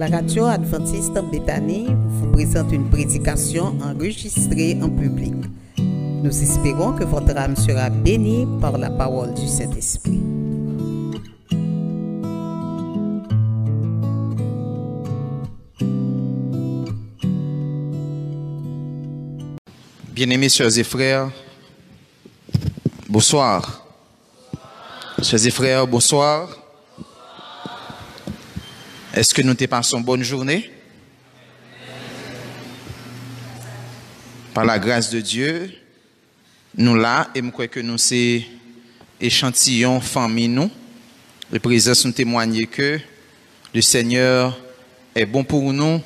La radio adventiste en Béthanie vous présente une prédication enregistrée en public. Nous espérons que votre âme sera bénie par la parole du Saint-Esprit. Bien-aimés sœurs et frères, bonsoir. Sœurs et frères, bonsoir. Est-ce que nous te passons bonne journée? Par la grâce de Dieu, nous là, et je que nous c'est échantillon famille nous. Le président nous témoigner que le Seigneur est bon pour nous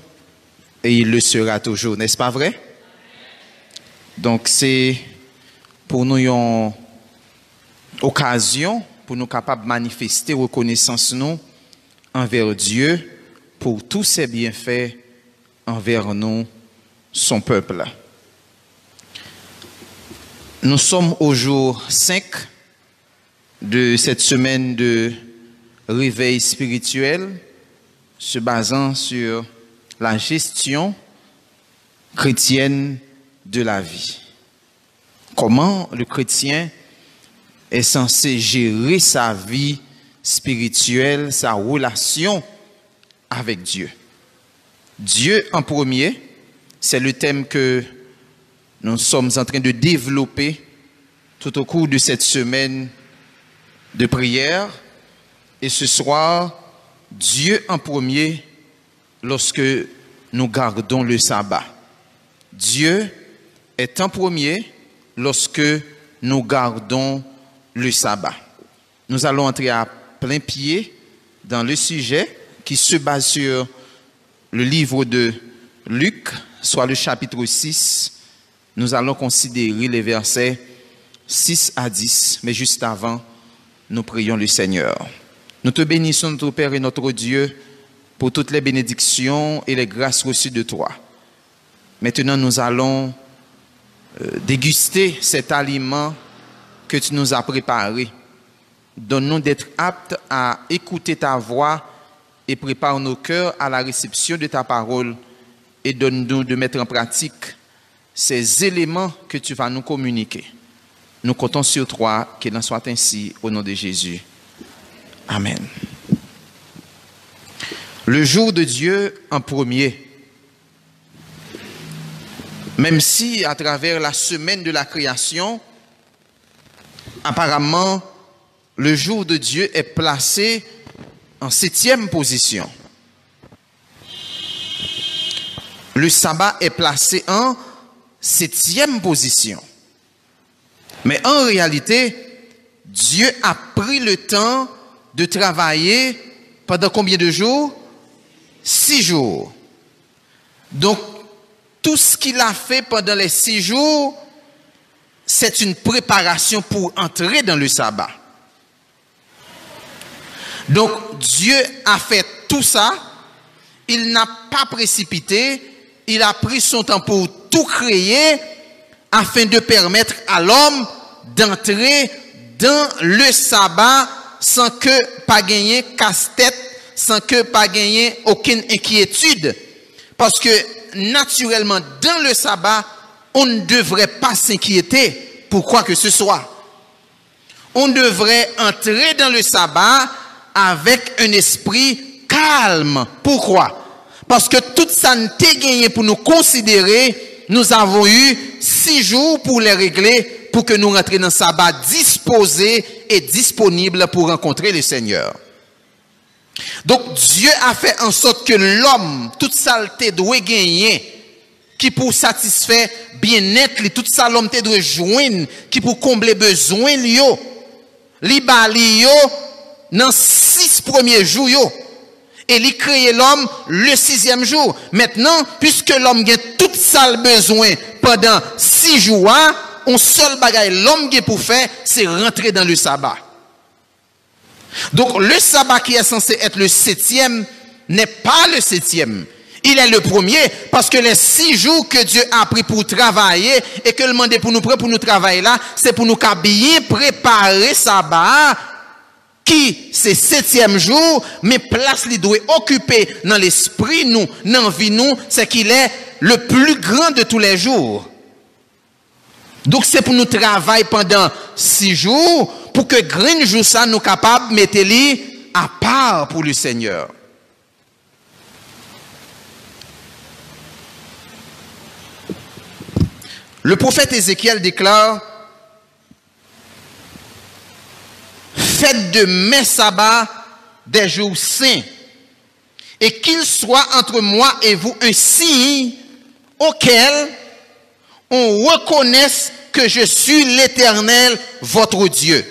et il le sera toujours, n'est-ce pas vrai? Donc c'est pour nous une occasion pour nous capables de manifester reconnaissance nous envers Dieu pour tous ses bienfaits envers nous, son peuple. Nous sommes au jour 5 de cette semaine de réveil spirituel se basant sur la gestion chrétienne de la vie. Comment le chrétien est censé gérer sa vie spirituelle, sa relation avec Dieu. Dieu en premier, c'est le thème que nous sommes en train de développer tout au cours de cette semaine de prière. Et ce soir, Dieu en premier lorsque nous gardons le sabbat. Dieu est en premier lorsque nous gardons le sabbat. Nous allons entrer à plein pied dans le sujet qui se base sur le livre de Luc, soit le chapitre 6. Nous allons considérer les versets 6 à 10, mais juste avant, nous prions le Seigneur. Nous te bénissons, notre Père et notre Dieu, pour toutes les bénédictions et les grâces reçues de toi. Maintenant, nous allons euh, déguster cet aliment que tu nous as préparé. Donne-nous d'être aptes à écouter ta voix et prépare nos cœurs à la réception de ta parole et donne-nous de mettre en pratique ces éléments que tu vas nous communiquer. Nous comptons sur toi, qu'il en soit ainsi au nom de Jésus. Amen. Le jour de Dieu en premier. Même si à travers la semaine de la création, apparemment, le jour de Dieu est placé en septième position. Le sabbat est placé en septième position. Mais en réalité, Dieu a pris le temps de travailler pendant combien de jours? Six jours. Donc, tout ce qu'il a fait pendant les six jours, c'est une préparation pour entrer dans le sabbat. Donc Dieu a fait tout ça, il n'a pas précipité, il a pris son temps pour tout créer afin de permettre à l'homme d'entrer dans le sabbat sans que pas gagner casse-tête, sans que pas gagner aucune inquiétude. Parce que naturellement, dans le sabbat, on ne devrait pas s'inquiéter pour quoi que ce soit. On devrait entrer dans le sabbat avec un esprit calme. Pourquoi? Parce que tout ça ne gagné pour nous considérer, nous avons eu six jours pour les régler, pour que nous rentrions dans le sabbat disposés et disponibles pour rencontrer le Seigneur. Donc Dieu a fait en sorte que l'homme, toute saleté doit gagner, qui pour satisfaire bien-être, toute ça l'homme doit joindre, qui pour combler besoin li yo dans six premiers jours. Et il créé l'homme le sixième jour. Maintenant, puisque l'homme a tout ça besoin pendant six jours, un seul bagage l'homme a pour faire, c'est rentrer dans le sabbat. Donc le sabbat qui est censé être le septième n'est pas le septième. Il est le premier parce que les six jours que Dieu a pris pour travailler et que le demandé pour nous pour nous travailler là, c'est pour nous bien préparer sabbat qui c'est septième jour, mais place li doit occuper dans l'esprit nous, dans vie nous, c'est qu'il est le plus grand de tous les jours. Donc c'est pour nous travailler pendant six jours, pour que green jour ça nous capable de mettre à part pour le Seigneur. Le prophète Ézéchiel déclare Faites de mes sabbats des jours saints, et qu'il soit entre moi et vous un signe auquel on reconnaisse que je suis l'Éternel, votre Dieu.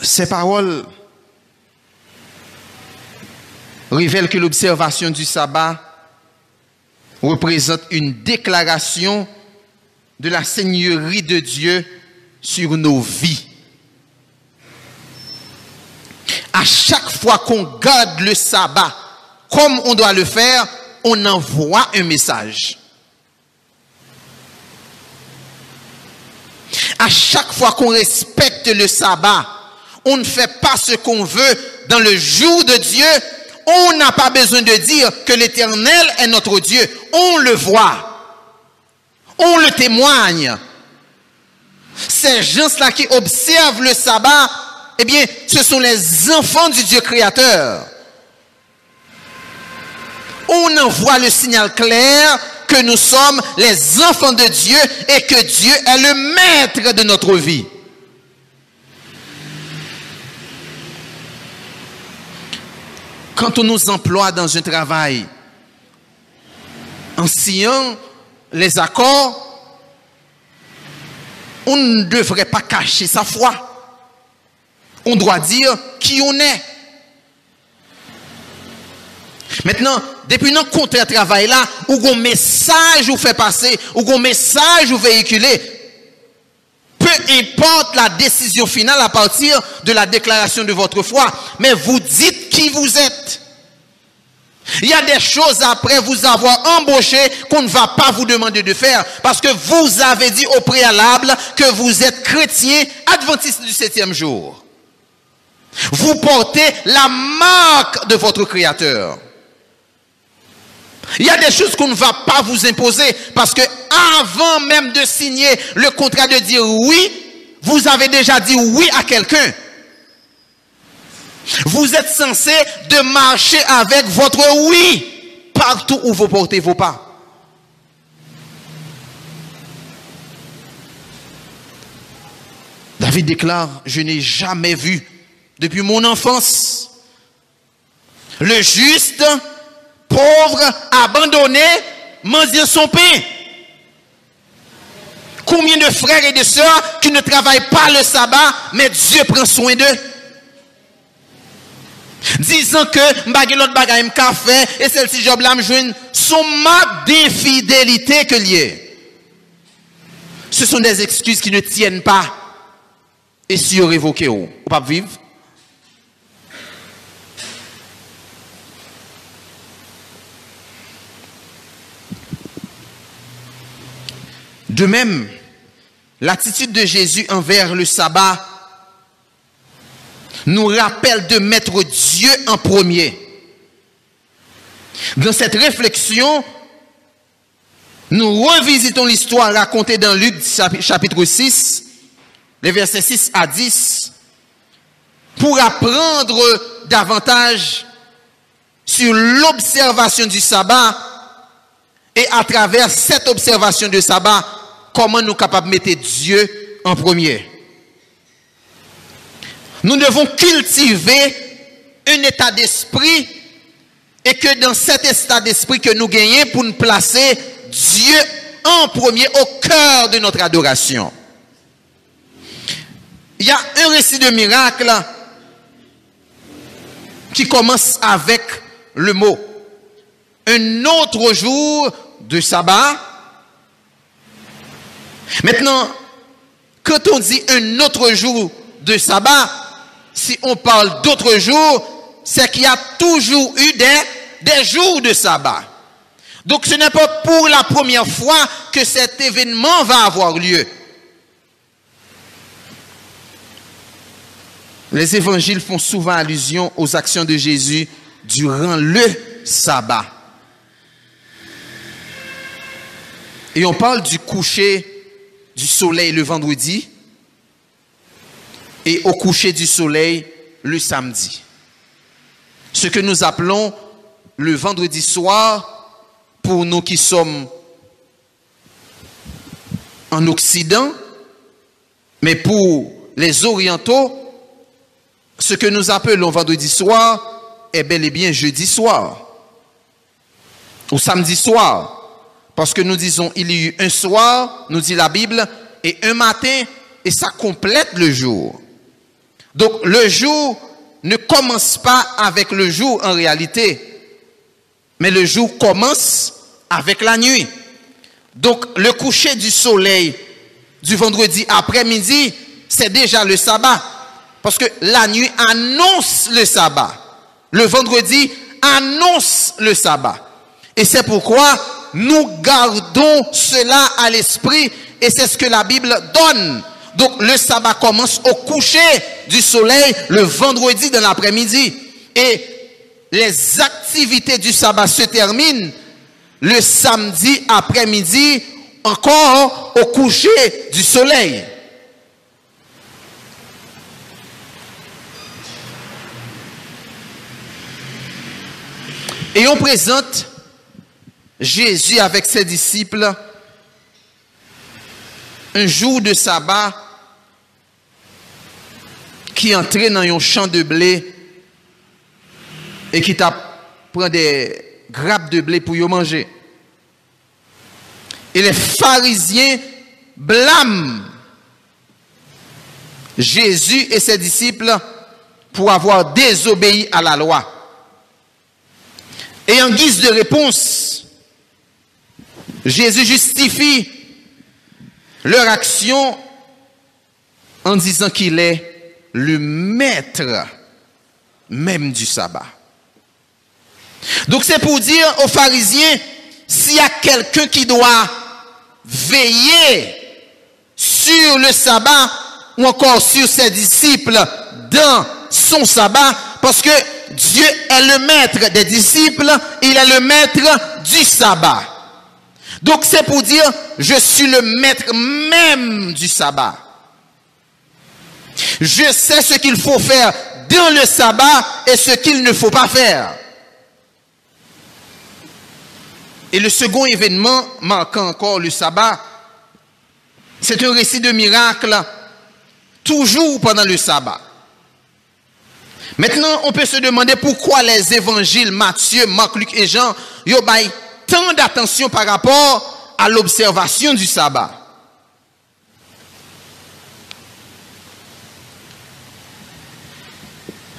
Ces paroles révèlent que l'observation du sabbat représente une déclaration de la Seigneurie de Dieu sur nos vies. À chaque fois qu'on garde le sabbat comme on doit le faire, on envoie un message. À chaque fois qu'on respecte le sabbat, on ne fait pas ce qu'on veut dans le jour de Dieu, on n'a pas besoin de dire que l'Éternel est notre Dieu. On le voit. On le témoigne. Ces gens-là qui observent le sabbat, eh bien, ce sont les enfants du Dieu créateur. On en voit le signal clair que nous sommes les enfants de Dieu et que Dieu est le maître de notre vie. Quand on nous emploie dans un travail en signant les accords, on ne devrait pas cacher sa foi. On doit dire qui on est. Maintenant, depuis notre contrat travail là, où un message vous fait passer, où un message vous véhiculer, peu importe la décision finale à partir de la déclaration de votre foi, mais vous dites qui vous êtes. Il y a des choses après vous avoir embauché qu'on ne va pas vous demander de faire parce que vous avez dit au préalable que vous êtes chrétien adventiste du septième jour. Vous portez la marque de votre Créateur. Il y a des choses qu'on ne va pas vous imposer parce que avant même de signer le contrat de dire oui, vous avez déjà dit oui à quelqu'un. Vous êtes censé de marcher avec votre oui partout où vous portez vos pas. David déclare, je n'ai jamais vu depuis mon enfance le juste, pauvre, abandonné, mendier son pain. Combien de frères et de sœurs qui ne travaillent pas le sabbat, mais Dieu prend soin d'eux? Disant que m'bagay l'autre bagay m'ka fait et celle-ci job là m'joine son marque d'infidélité que lié. Ce sont des excuses qui ne tiennent pas. Et si vous révoquez ou, pas vivre? De même, l'attitude de Jésus envers le sabbat nous rappelle de mettre Dieu en premier. Dans cette réflexion, nous revisitons l'histoire racontée dans Luc chapitre 6, les versets 6 à 10, pour apprendre davantage sur l'observation du sabbat et à travers cette observation du sabbat, comment nous sommes capables de mettre Dieu en premier. Nous devons cultiver un état d'esprit et que dans cet état d'esprit que nous gagnons pour nous placer Dieu en premier au cœur de notre adoration. Il y a un récit de miracle qui commence avec le mot un autre jour de sabbat. Maintenant, quand on dit un autre jour de sabbat, si on parle d'autres jours, c'est qu'il y a toujours eu des, jours de sabbat. Donc ce n'est pas pour la première fois que cet événement va avoir lieu. Les évangiles font souvent allusion aux actions de Jésus durant le sabbat. Et on parle du coucher du soleil le vendredi et au coucher du soleil le samedi. Ce que nous appelons le vendredi soir pour nous qui sommes en Occident, mais pour les orientaux, ce que nous appelons vendredi soir est bel et bien jeudi soir ou samedi soir. Parce que nous disons, il y a eu un soir, nous dit la Bible, et un matin, et ça complète le jour. Donc le jour ne commence pas avec le jour en réalité, mais le jour commence avec la nuit. Donc le coucher du soleil du vendredi après-midi, c'est déjà le sabbat. Parce que la nuit annonce le sabbat. Le vendredi annonce le sabbat. Et c'est pourquoi nous gardons cela à l'esprit et c'est ce que la Bible donne. Donc le sabbat commence au coucher du soleil le vendredi dans l'après-midi. Et les activités du sabbat se terminent le samedi après-midi encore au coucher du soleil. Et on présente Jésus avec ses disciples un jour de sabbat qui entrait dans un champ de blé et qui t'a des grappes de blé pour y manger. Et les pharisiens blâment Jésus et ses disciples pour avoir désobéi à la loi. Et en guise de réponse, Jésus justifie leur action en disant qu'il est le maître même du sabbat. Donc c'est pour dire aux pharisiens, s'il y a quelqu'un qui doit veiller sur le sabbat ou encore sur ses disciples dans son sabbat, parce que Dieu est le maître des disciples, il est le maître du sabbat. Donc c'est pour dire, je suis le maître même du sabbat. Je sais ce qu'il faut faire dans le sabbat et ce qu'il ne faut pas faire. Et le second événement marquant encore le sabbat, c'est un récit de miracle, toujours pendant le sabbat. Maintenant, on peut se demander pourquoi les évangiles Matthieu, Marc, Luc et Jean, ont tant d'attention par rapport à l'observation du sabbat.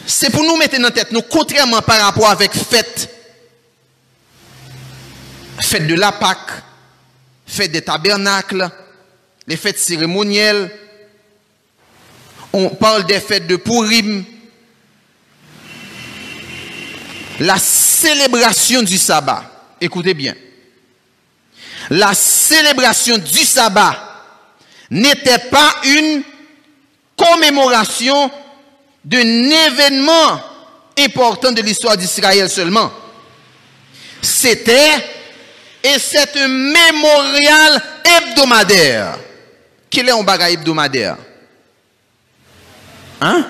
C'est pour nous mettre en tête, nous, contrairement par rapport avec fête, fête de la Pâque, fête des tabernacles, les fêtes cérémonielles, on parle des fêtes de Purim, la célébration du sabbat. Écoutez bien. La célébration du sabbat n'était pas une commémoration d'un événement important de l'histoire d'Israël seulement. C'était et c'est un mémorial hebdomadaire. Quel est un bagage hebdomadaire? Hein?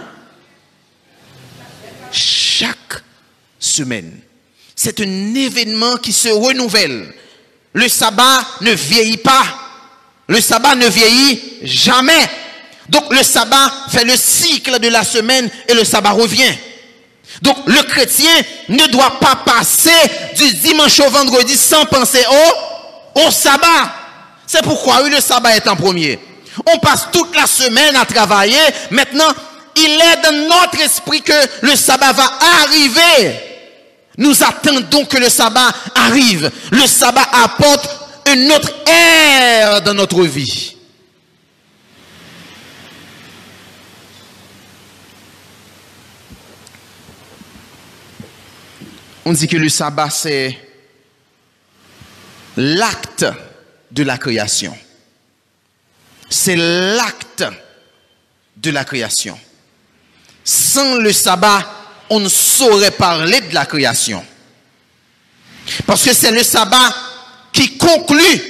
Chaque semaine. C'est un événement qui se renouvelle. Le sabbat ne vieillit pas. Le sabbat ne vieillit jamais. Donc le sabbat fait le cycle de la semaine et le sabbat revient. Donc le chrétien ne doit pas passer du dimanche au vendredi sans penser au, au sabbat. C'est pourquoi le sabbat est en premier. On passe toute la semaine à travailler. Maintenant, il est dans notre esprit que le sabbat va arriver. Nous attendons que le sabbat arrive. Le sabbat apporte une autre ère dans notre vie. On dit que le sabbat, c'est l'acte de la création. C'est l'acte de la création. Sans le sabbat, on ne saurait parler de la création. Parce que c'est le sabbat qui conclut,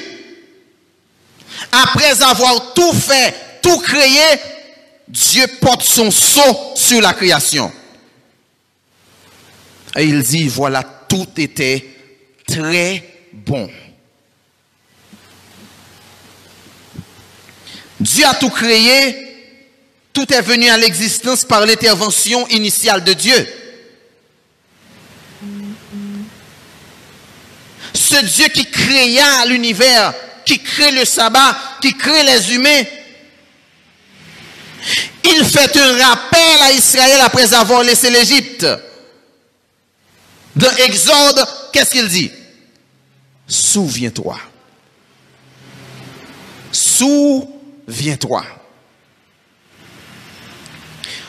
après avoir tout fait, tout créé, Dieu porte son sceau sur la création. Et il dit, voilà, tout était très bon. Dieu a tout créé, tout est venu à l'existence par l'intervention initiale de Dieu. Ce Dieu qui créa l'univers, qui crée le sabbat, qui crée les humains, il fait un rappel à Israël après avoir laissé l'Égypte. Dans Exode, qu'est-ce qu'il dit? Souviens-toi. Souviens-toi.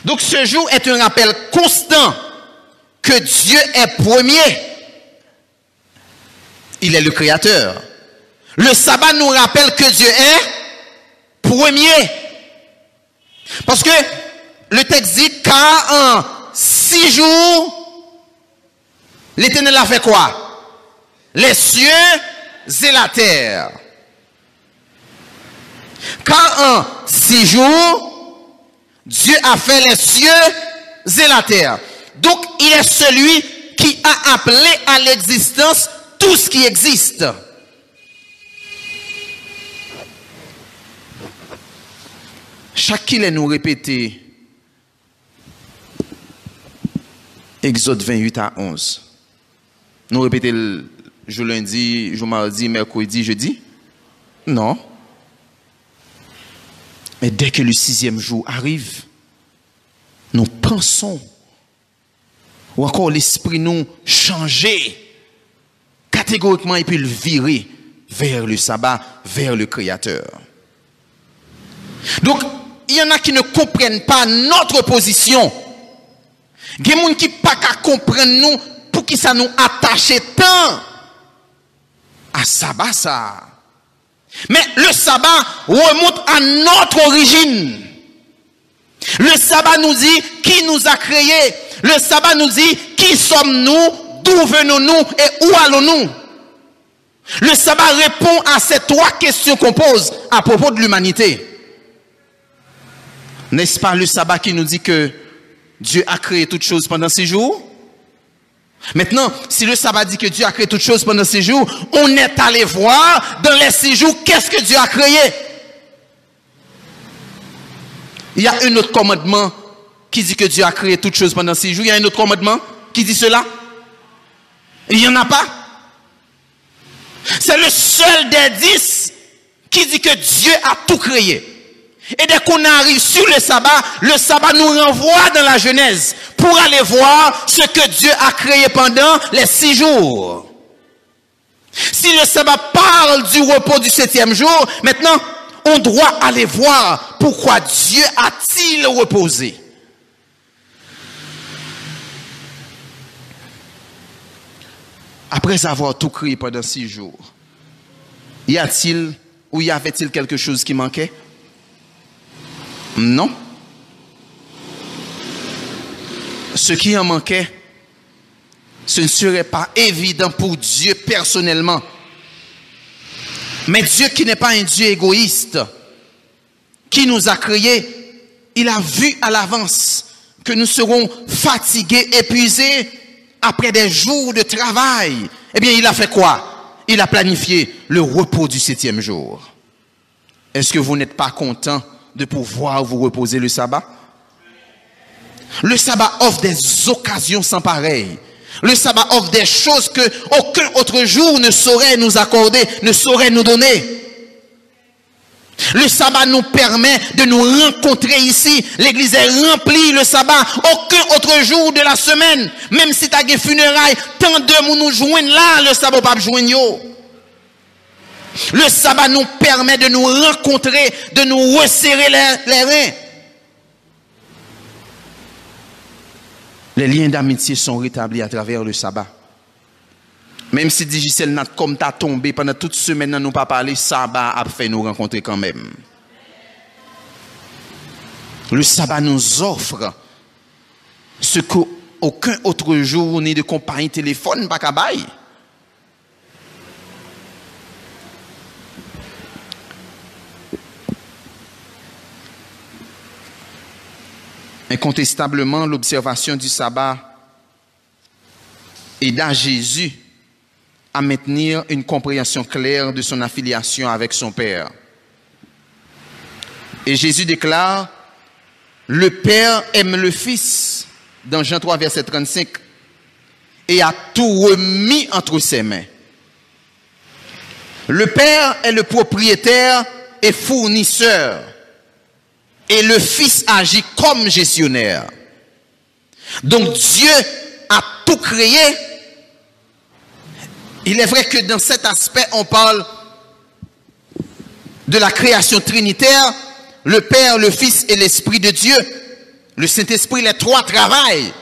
Donc ce jour est un rappel constant que Dieu est premier. Il est le créateur. Le sabbat nous rappelle que Dieu est premier. Parce que le texte dit car en six jours, l'Éternel a fait quoi? Les cieux et la terre. Car en six jours, Dieu a fait les cieux et la terre. Donc il est celui qui a appelé à l'existence tout ce qui existe. Est nous répéter Exode 28 à 11. Nous répéter le lundi, jour mardi, mercredi, jeudi? Non. Mais dès que le sixième jour arrive, nous pensons, ou encore l'esprit nous changer catégoriquement et puis le virer vers le sabbat, vers le Créateur. Donc, il y en a qui ne comprennent pas notre position. Il y a des gens qui ne pas comprendre nous pour qui ça nous attache tant à sabbat ça. Mais le sabbat remonte à notre origine. Le sabbat nous dit qui nous a créés. Le sabbat nous dit qui sommes-nous, d'où venons-nous et où allons-nous. Le sabbat répond à ces trois questions qu'on pose à propos de l'humanité. N'est-ce pas le sabbat qui nous dit que Dieu a créé toutes choses pendant six jours? Maintenant, si le sabbat dit que Dieu a créé toutes choses pendant six jours, on est allé voir dans les six jours qu'est-ce que Dieu a créé. Il y a un autre commandement qui dit que Dieu a créé toutes choses pendant six jours. Il y a un autre commandement qui dit cela. Il n'y en a pas. C'est le seul des dix qui dit que Dieu a tout créé. Et dès qu'on arrive sur le sabbat, le sabbat nous renvoie dans la Genèse pour aller voir ce que Dieu a créé pendant les six jours. Si le sabbat parle du repos du septième jour, maintenant, on doit aller voir pourquoi Dieu a-t-il reposé. Après avoir tout créé pendant six jours, y a-t-il ou y avait-il quelque chose qui manquait? Non. Ce qui en manquait, ce ne serait pas évident pour Dieu personnellement. Mais Dieu qui n'est pas un Dieu égoïste, qui nous a créés, il a vu à l'avance que nous serons fatigués, épuisés après des jours de travail. Eh bien, il a fait quoi? Il a planifié le repos du septième jour. Est-ce que vous n'êtes pas content de pouvoir vous reposer le sabbat? Le sabbat offre des occasions sans pareil. Le sabbat offre des choses que aucun autre jour ne saurait nous accorder, ne saurait nous donner. Le sabbat nous permet de nous rencontrer ici. L'église est remplie le sabbat. Aucun autre jour de la semaine, même si tu as des funérailles, tant de nous joignent là, le sabbat pas joindre. Le sabbat nous permet de nous rencontrer, de nous resserrer les, reins. Les liens d'amitié sont rétablis à travers le sabbat. Même si Digicel n'a comme t'as tombé pendant toute semaine, nous pas parlé, sabbat a fait nous rencontrer quand même. Le sabbat nous offre ce qu'aucun autre jour ni de compagnie téléphone pas Incontestablement, l'observation du sabbat aida Jésus à maintenir une compréhension claire de son affiliation avec son Père. Et Jésus déclare, le Père aime le Fils, dans Jean 3, verset 35, et a tout remis entre ses mains. Le Père est le propriétaire et fournisseur et le Fils agit comme gestionnaire. Donc Dieu a tout créé. Il est vrai que dans cet aspect, on parle de la création trinitaire, le Père, le Fils et l'Esprit de Dieu. Le Saint-Esprit, les trois travaillent.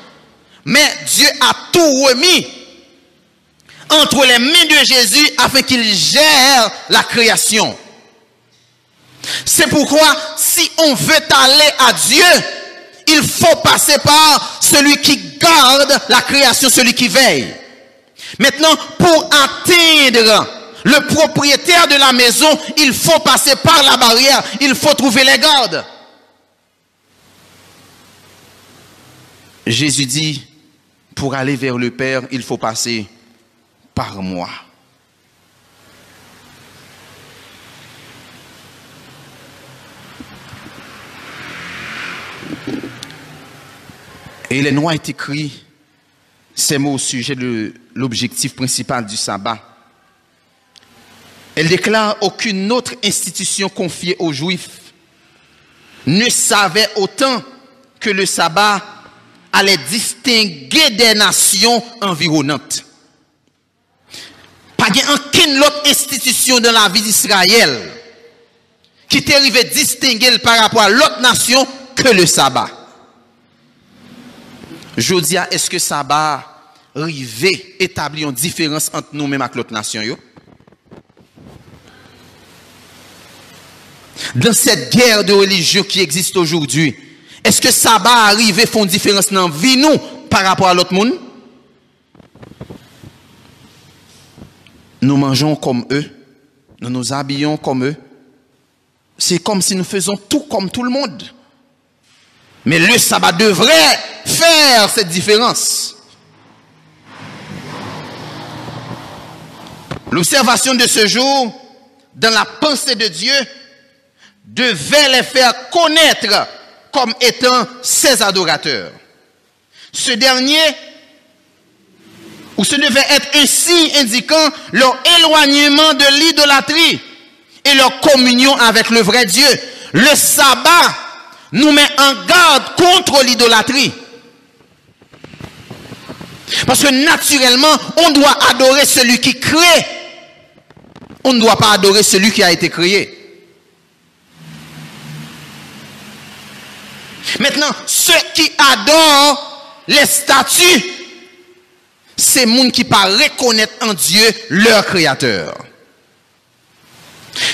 Mais Dieu a tout remis entre les mains de Jésus afin qu'il gère la création. C'est pourquoi si on veut aller à Dieu, il faut passer par celui qui garde la création, celui qui veille. Maintenant, pour atteindre le propriétaire de la maison, il faut passer par la barrière, il faut trouver les gardes. Jésus dit, pour aller vers le Père, il faut passer par moi. Et les noix est écrit ces mots au sujet de l'objectif principal du sabbat. Elle déclare aucune autre institution confiée aux Juifs ne savait autant que le sabbat allait distinguer des nations environnantes. Pas aucune autre institution dans la vie d'Israël qui t'arrivait distinguer par rapport à l'autre nation que le sabbat. Je dis, est-ce que ça va arriver, établir une différence entre nous-mêmes et l'autre nation Dans cette guerre de religion qui existe aujourd'hui, est-ce que ça va arriver, faire une différence dans la vie nous par rapport à l'autre monde? Nous mangeons comme eux, nous nous habillons comme eux. C'est comme si nous faisons tout comme tout le monde. Mais le sabbat devrait faire cette différence. L'observation de ce jour, dans la pensée de Dieu, devait les faire connaître comme étant ses adorateurs. Ce dernier, ou ce devait être un signe indiquant leur éloignement de l'idolâtrie et leur communion avec le vrai Dieu. Le sabbat nous met en garde contre l'idolâtrie. Parce que naturellement, on doit adorer celui qui crée. On ne doit pas adorer celui qui a été créé. Maintenant, ceux qui adorent les statues, c'est monde qui pas reconnaître en Dieu leur créateur.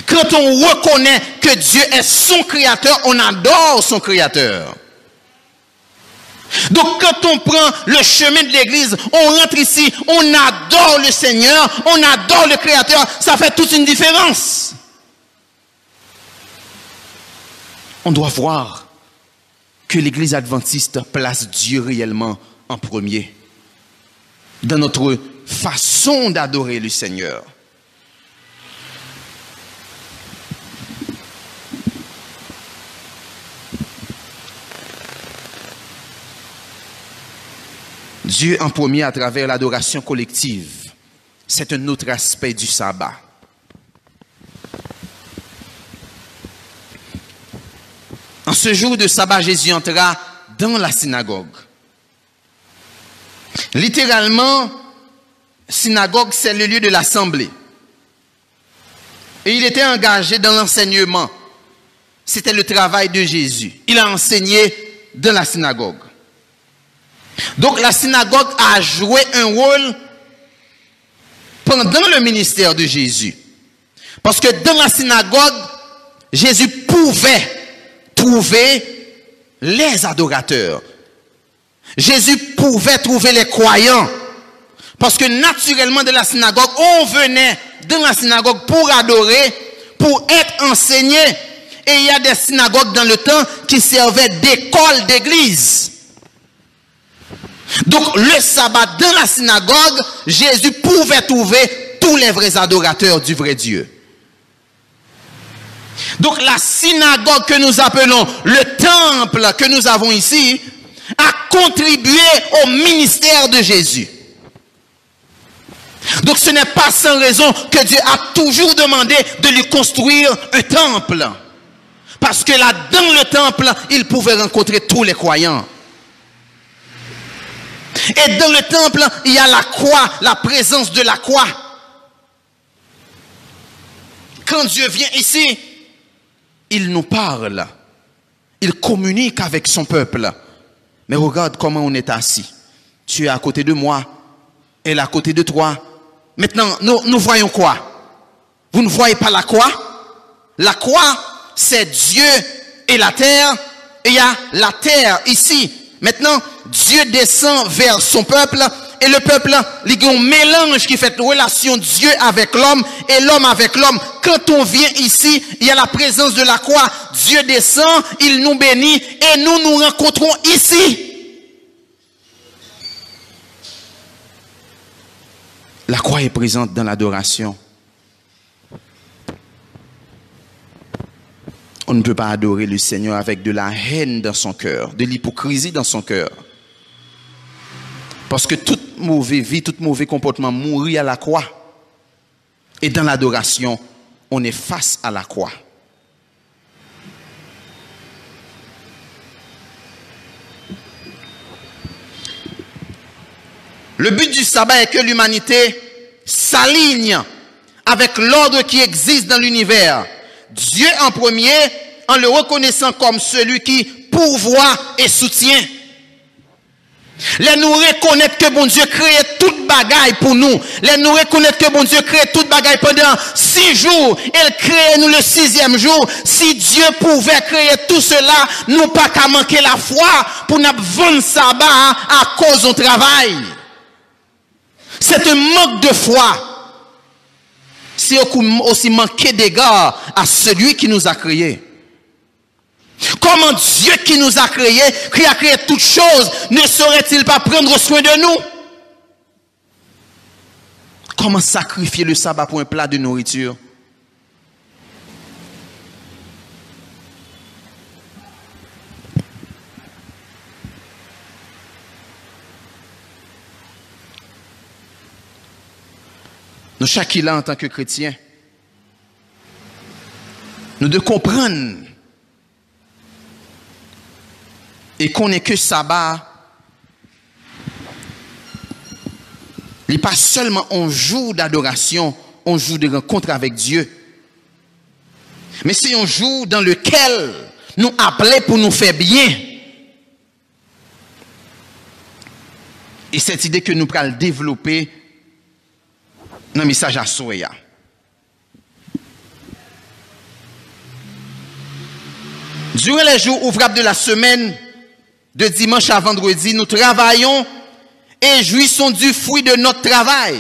Quand on reconnaît que Dieu est son créateur, on adore son créateur. Donc quand on prend le chemin de l'église, on rentre ici, on adore le Seigneur, on adore le Créateur, ça fait toute une différence. On doit voir que l'église adventiste place Dieu réellement en premier dans notre façon d'adorer le Seigneur. Dieu en premier à travers l'adoration collective. C'est un autre aspect du sabbat. En ce jour de sabbat, Jésus entra dans la synagogue. Littéralement, synagogue, c'est le lieu de l'assemblée. Et il était engagé dans l'enseignement. C'était le travail de Jésus. Il a enseigné dans la synagogue. Donc la synagogue a joué un rôle pendant le ministère de Jésus. Parce que dans la synagogue, Jésus pouvait trouver les adorateurs. Jésus pouvait trouver les croyants. Parce que naturellement, de la synagogue, on venait dans la synagogue pour adorer, pour être enseigné. Et il y a des synagogues dans le temps qui servaient d'école d'église. Donc le sabbat dans la synagogue, Jésus pouvait trouver tous les vrais adorateurs du vrai Dieu. Donc la synagogue que nous appelons le temple que nous avons ici a contribué au ministère de Jésus. Donc ce n'est pas sans raison que Dieu a toujours demandé de lui construire un temple. Parce que là, dans le temple, il pouvait rencontrer tous les croyants. Et dans le temple, il y a la croix, la présence de la croix. Quand Dieu vient ici, il nous parle. Il communique avec son peuple. Mais regarde comment on est assis. Tu es à côté de moi. Elle est à côté de toi. Maintenant, nous, nous voyons quoi? Vous ne voyez pas la croix? La croix, c'est Dieu et la terre. Et il y a la terre ici. Maintenant, Dieu descend vers son peuple et le peuple, il y a un mélange qui fait relation Dieu avec l'homme et l'homme avec l'homme. Quand on vient ici, il y a la présence de la croix. Dieu descend, il nous bénit et nous nous rencontrons ici. La croix est présente dans l'adoration. On ne peut pas adorer le Seigneur avec de la haine dans son cœur, de l'hypocrisie dans son cœur. Parce que toute mauvaise vie, tout mauvais comportement mourit à la croix. Et dans l'adoration, on est face à la croix. Le but du sabbat est que l'humanité s'aligne avec l'ordre qui existe dans l'univers. Dieu en premier, en le reconnaissant comme celui qui pourvoit et soutient. Les nous reconnaître que bon Dieu crée toute bagaille pour nous. Les nous reconnaître que bon Dieu crée toute bagaille pendant six jours. Il crée nous le sixième jour. Si Dieu pouvait créer tout cela, nous pas qu'à manquer la foi pour nous vendre sabbat à cause du travail. C'est un manque de foi. C'est aussi manquer d'égard à celui qui nous a créés. Comment Dieu qui nous a créés, qui a créé toutes choses, ne saurait-il pas prendre soin de nous? Comment sacrifier le sabbat pour un plat de nourriture? Nous, chacun là, en tant que chrétien, nous devons comprendre et qu'on n'est que sabbat, il n'est pas seulement un jour d'adoration, un jour de rencontre avec Dieu, mais c'est un jour dans lequel nous appelons pour nous faire bien. Et cette idée que nous allons développer dans le message à Soya. Durant les jours ouvrables de la semaine, de dimanche à vendredi, nous travaillons et jouissons du fruit de notre travail.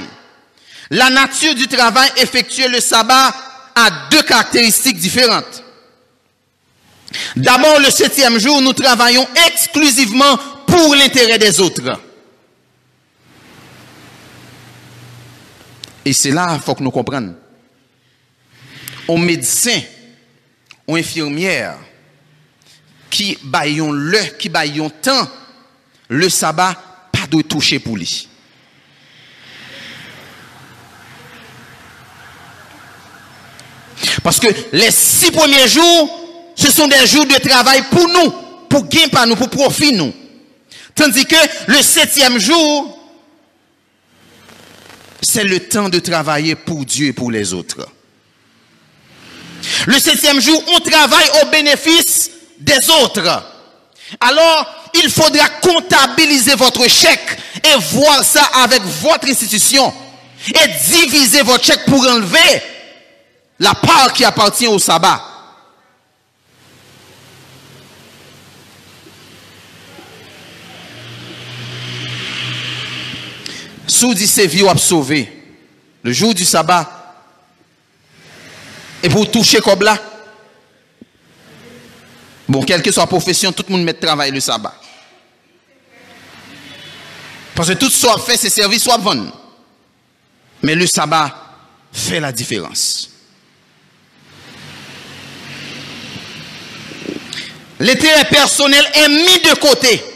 La nature du travail effectué le sabbat a deux caractéristiques différentes. D'abord, le septième jour, nous travaillons exclusivement pour l'intérêt des autres. Et c'est là faut que nous comprenions. Un médecin, ou infirmière, qui baillons le, qui baillons temps, le sabbat, pas de toucher pour lui. Parce que les six premiers jours, ce sont des jours de travail pour nous, pour gain par nous, pour profit nous. Tandis que le septième jour, c'est le temps de travailler pour Dieu et pour les autres. Le septième jour, on travaille au bénéfice des autres. Alors, il faudra comptabiliser votre chèque et voir ça avec votre institution. et divisez votre chèque pour enlever la part qui appartient au sabbat. Sous dit c'est vieux à sauver. Le jour du sabbat. Et pour toucher comme là. Bon, quelle que soit la profession, tout le monde met travail le sabbat. Parce que tout soit fait, c'est service, soit vendre. Mais le sabbat fait la différence. L'intérêt personnel est mis de côté.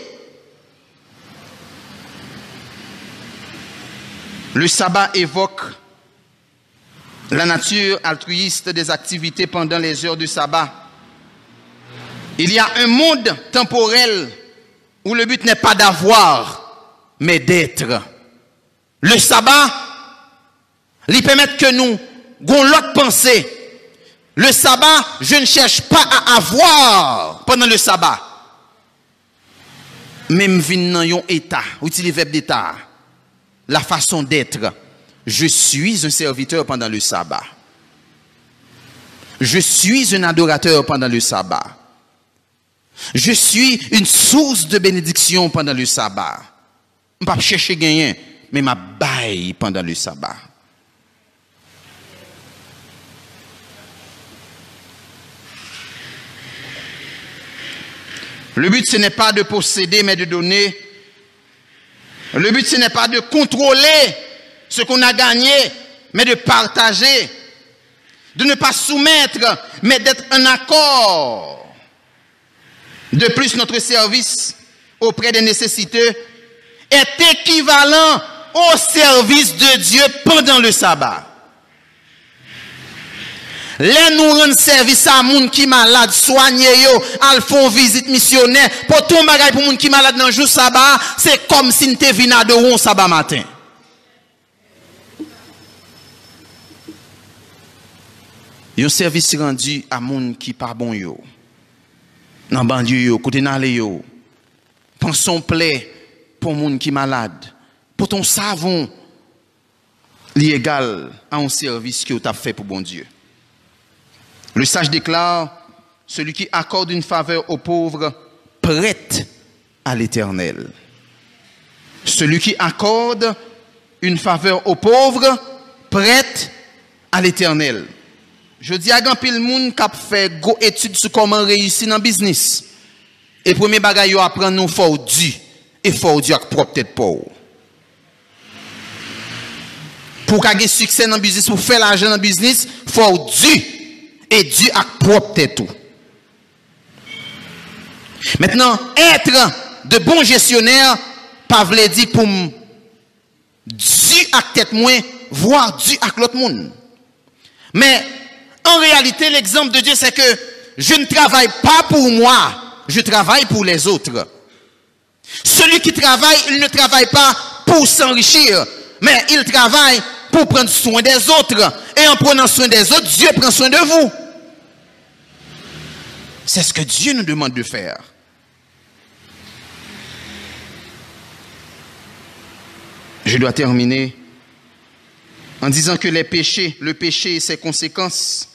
Le sabbat évoque la nature altruiste des activités pendant les heures du sabbat. Il y a un monde temporel où le but n'est pas d'avoir, mais d'être. Le sabbat, lui permet que nous ayons l'autre pensée. Le sabbat, je ne cherche pas à avoir pendant le sabbat. Même dans un état, utiliser le verbe d'état? La façon d'être. Je suis un serviteur pendant le sabbat. Je suis un adorateur pendant le sabbat. Je suis une source de bénédiction pendant le sabbat. Je ne pas chercher gagner, mais ma baille pendant le sabbat. Le but, ce n'est pas de posséder, mais de donner le but, ce n'est pas de contrôler ce qu'on a gagné, mais de partager. De ne pas soumettre, mais d'être un accord. De plus, notre service auprès des nécessiteux est équivalent au service de Dieu pendant le sabbat. Les nous rendre service à moun qui malade, soigner yo, al font visite missionnaire, pour tout bagay pour moun qui malade dans jour sabbat, c'est comme si nous venu de un sabbat matin. Un service rendu à moun qui pas bon yo. Dans banlieue yo, côté n'allé yo. Pensons plaît pour moun qui malade. Pour ton savon, l'égal à un service que tu as fait pour bon Dieu. Le sage déclare, celui qui accorde une faveur aux pauvres prête à l'éternel. Celui qui accorde une faveur aux pauvres prête à l'éternel. Je di agan pil moun kap fe go etude sou koman reyusi nan biznis. E pweme bagay yo apren nou faw di. E faw di ak prop tèt pou. Pou kage suksen nan biznis, pou fe l'ajen nan biznis, faw di. Du et Dieu a propre tout. Maintenant, être de bon gestionnaire, veut dire pour Dieu a tête moins, voir Dieu avec l'autre monde. Mais en réalité, l'exemple de Dieu, c'est que je ne travaille pas pour moi, je travaille pour les autres. Celui qui travaille, il ne travaille pas pour s'enrichir, mais il travaille pour prendre soin des autres. Et en prenant soin des autres, Dieu prend soin de vous. C'est ce que Dieu nous demande de faire. Je dois terminer en disant que les péchés, le péché et ses conséquences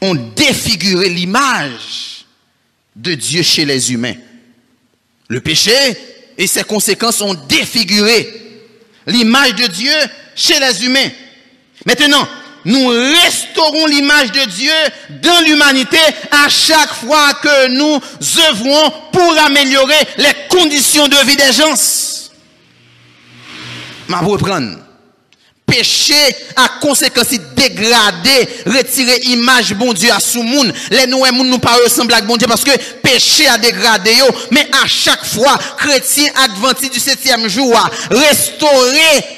ont défiguré l'image de Dieu chez les humains. Le péché et ses conséquences ont défiguré l'image de Dieu chez les humains. Maintenant, nous restaurons l'image de Dieu dans l'humanité à chaque fois que nous œuvrons pour améliorer les conditions de vie des gens. Ma reprendre. Péché à conséquence dégrader, retirer image bon Dieu à sous monde. Les nous moun nous pas ressembler à bon Dieu parce que péché a dégradé mais à chaque fois chrétien adventiste du septième jour restaurer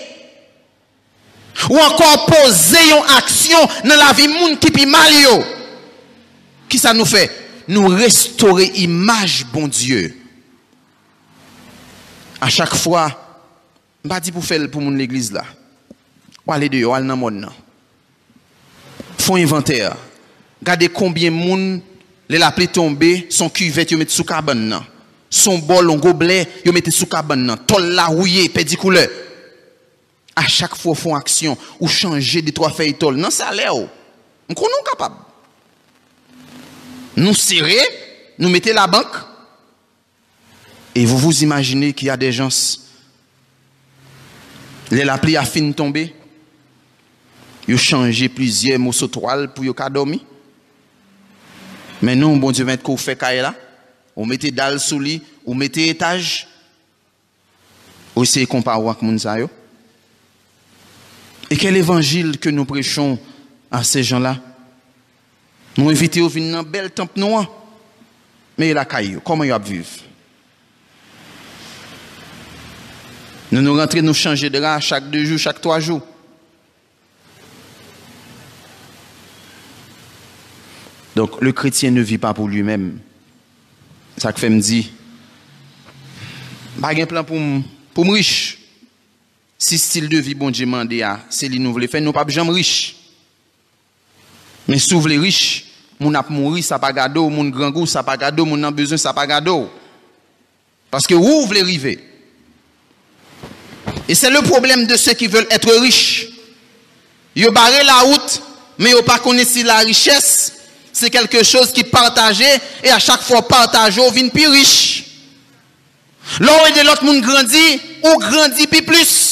ou encore poser une action dans la vie moun qui pi mal. Qui ça nous fait? Nous restaurer image bon Dieu. À chaque fois, pas dit pour faire pour mon l'église là. Ou aller dehors, aller dans monde. Font inventaire. Regardez combien de monde les pluie tombée, son cuvette, yo met sous cabane Son bol, un gobelet, yo met sous cabane Tol la rouillé, pédi couleur à chaque fois font action ou changer des trois feuilles. Non, ça l'air. On est capable. Nous serrer, nous mettez la banque. Et vous vous imaginez qu'il y a des gens, les la a fini tomber, ils ont changé plusieurs morceaux de toile pour qu'ils dormir. Mais nous, bon Dieu, mettre qu'on fait là, on mettez dalle sous lit, on mettez étage, on essaye de comparer avec les Et quel évangile que nous prêchons à ces gens-là? Nous invitons à venir dans belle temple noire. Mais la caillou, comment ils vivre Nous nous rentrons, nous changer de là chaque deux jours, chaque trois jours. Donc le chrétien ne vit pas pour lui-même. Ça fait me dit, pas plan pour me riche. si stil de vi bon Dje mande ya, se li nou vle fè, nou pap jam riche. Men sou vle riche, moun ap mouri sa pa gado, moun grangou sa pa gado, moun nan bezon sa pa gado. Paske ou vle rive. E se le problem de se ki vel etre riche. Yo bare la out, men yo pa kone si la richesse, se kelke chose ki partaje, e a chak fwa partaje ou vin pi riche. Lò ou e de lot moun grandi, ou grandi pi plus.